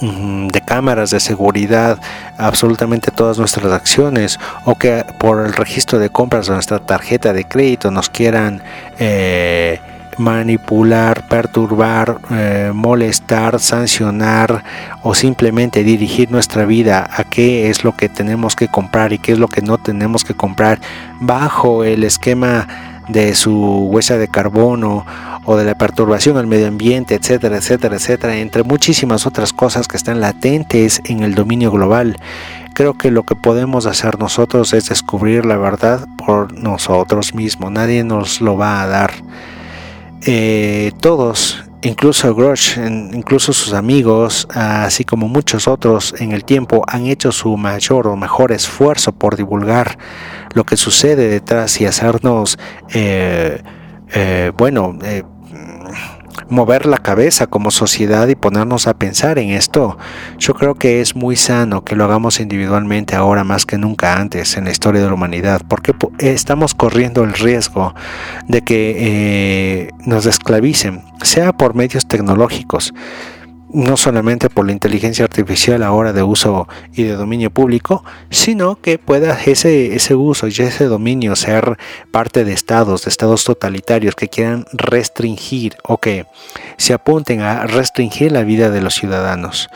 de cámaras de seguridad absolutamente todas nuestras acciones o que por el registro de compras de nuestra tarjeta de crédito nos quieran eh, manipular, perturbar, eh, molestar, sancionar o simplemente dirigir nuestra vida a qué es lo que tenemos que comprar y qué es lo que no tenemos que comprar bajo el esquema de su huella de carbono o de la perturbación al medio ambiente, etcétera, etcétera, etcétera, entre muchísimas otras cosas que están latentes en el dominio global. Creo que lo que podemos hacer nosotros es descubrir la verdad por nosotros mismos. Nadie nos lo va a dar. Eh, todos, incluso Grush, incluso sus amigos, así como muchos otros en el tiempo, han hecho su mayor o mejor esfuerzo por divulgar lo que sucede detrás y hacernos, eh, eh, bueno, mover la cabeza como sociedad y ponernos a pensar en esto. Yo creo que es muy sano que lo hagamos individualmente ahora más que nunca antes en la historia de la humanidad, porque estamos corriendo el riesgo de que nos esclavicen, sea por medios tecnológicos, no solamente por la inteligencia artificial ahora de uso y de dominio público, sino que pueda ese, ese uso y ese dominio ser parte de estados, de estados totalitarios que quieran restringir o que se apunten a restringir la vida de los ciudadanos.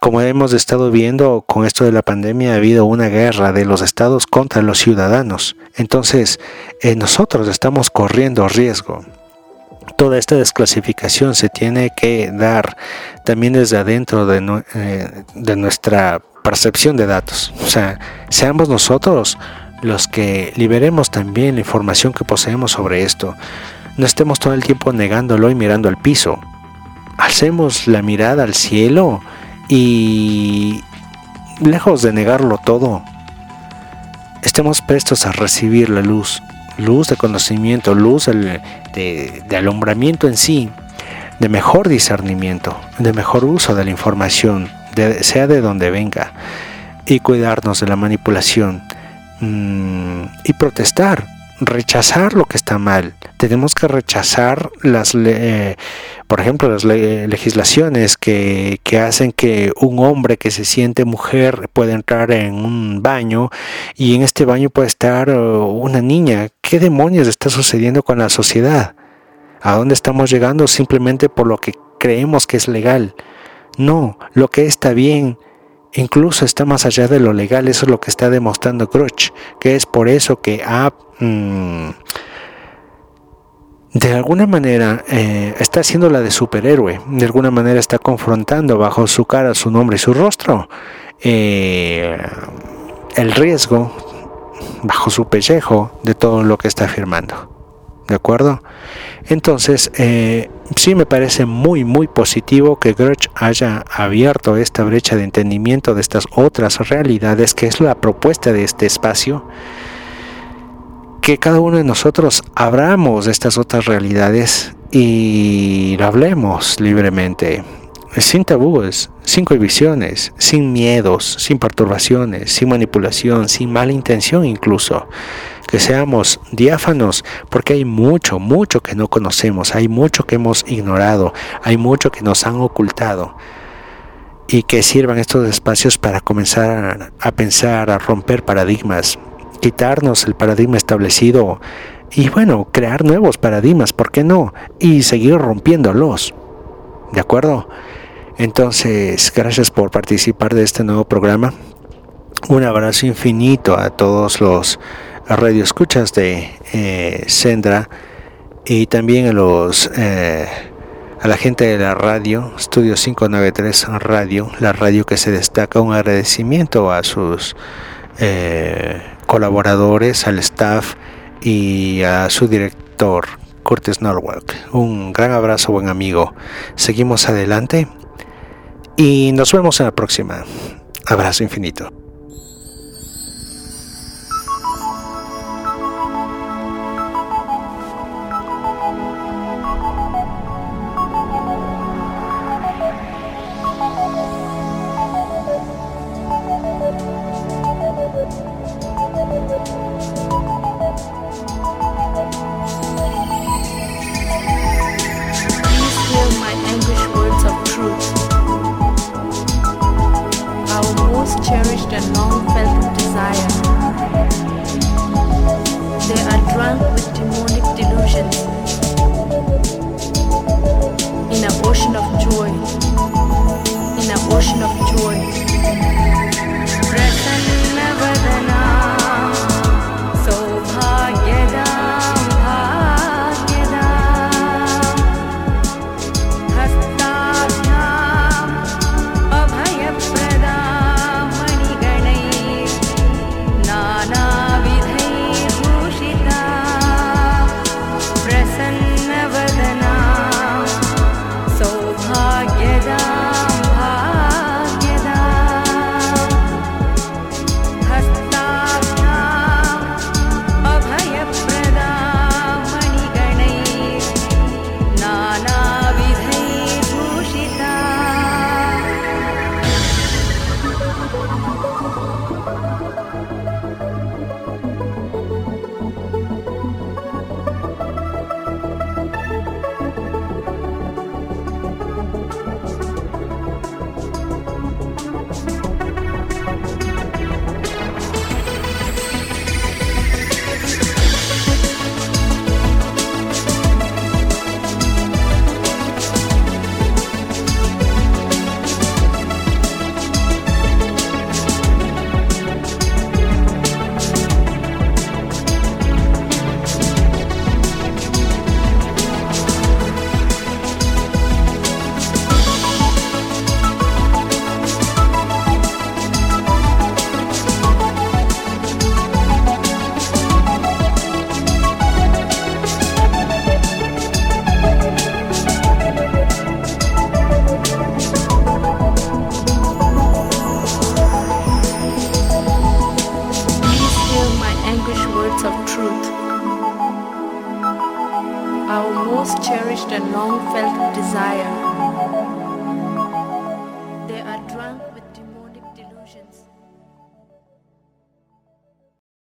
Como hemos estado viendo con esto de la pandemia, ha habido una guerra de los estados contra los ciudadanos. Entonces, eh, nosotros estamos corriendo riesgo toda esta desclasificación se tiene que dar también desde adentro de, eh, de, nuestra percepción de datos. O sea, seamos nosotros los que liberemos también la información que poseemos sobre esto. No estemos todo el tiempo negándolo y mirando al piso. Hacemos la mirada al cielo y, lejos de negarlo todo, estemos prestos a recibir la luz luz de conocimiento, luz de, alumbramiento en sí, de mejor discernimiento, de mejor uso de la información, sea de donde venga, y cuidarnos de la manipulación mm, y protestar rechazar lo que está mal. Tenemos que rechazar las, eh, por ejemplo, las legislaciones que, que, hacen que un hombre que se siente mujer pueda entrar en un baño y en este baño puede estar uh, una niña. ¿Qué demonios está sucediendo con la sociedad? ¿A dónde estamos llegando simplemente por lo que creemos que es legal? No, lo que está bien incluso está más allá de lo legal, eso es lo que está demostrando Crutch, que es por eso que ha, mm, de alguna manera eh, está haciendo la de superhéroe, de alguna manera está confrontando bajo su cara, su nombre y su rostro eh, el riesgo bajo su pellejo de todo lo que está afirmando. ¿De acuerdo? Entonces, eh, sí me parece muy, muy positivo que Grudge haya abierto esta brecha de entendimiento de estas otras realidades, que es la propuesta de este espacio. Que cada uno de nosotros abramos estas otras realidades y lo hablemos libremente, sin tabúes, sin cohibiciones, sin miedos, sin perturbaciones, sin manipulación, sin mala intención incluso que seamos diáfanos, porque hay mucho, mucho que no conocemos, hay mucho que hemos ignorado, hay mucho que nos han ocultado y que sirvan estos espacios para comenzar a, pensar, a romper paradigmas, quitarnos el paradigma establecido y bueno, crear nuevos paradigmas, ¿por qué no? Y seguir rompiéndolos. ¿De acuerdo? Entonces, gracias por participar de este nuevo programa. Un abrazo infinito a todos los radio escuchas de eh, Sendra y también a los eh, a la gente de la radio Estudio 593 Radio, la radio que se destaca un agradecimiento a sus eh, colaboradores, al staff y a su director Curtis Norwalk. Un gran abrazo, buen amigo. Seguimos adelante y nos vemos en la próxima. Abrazo infinito.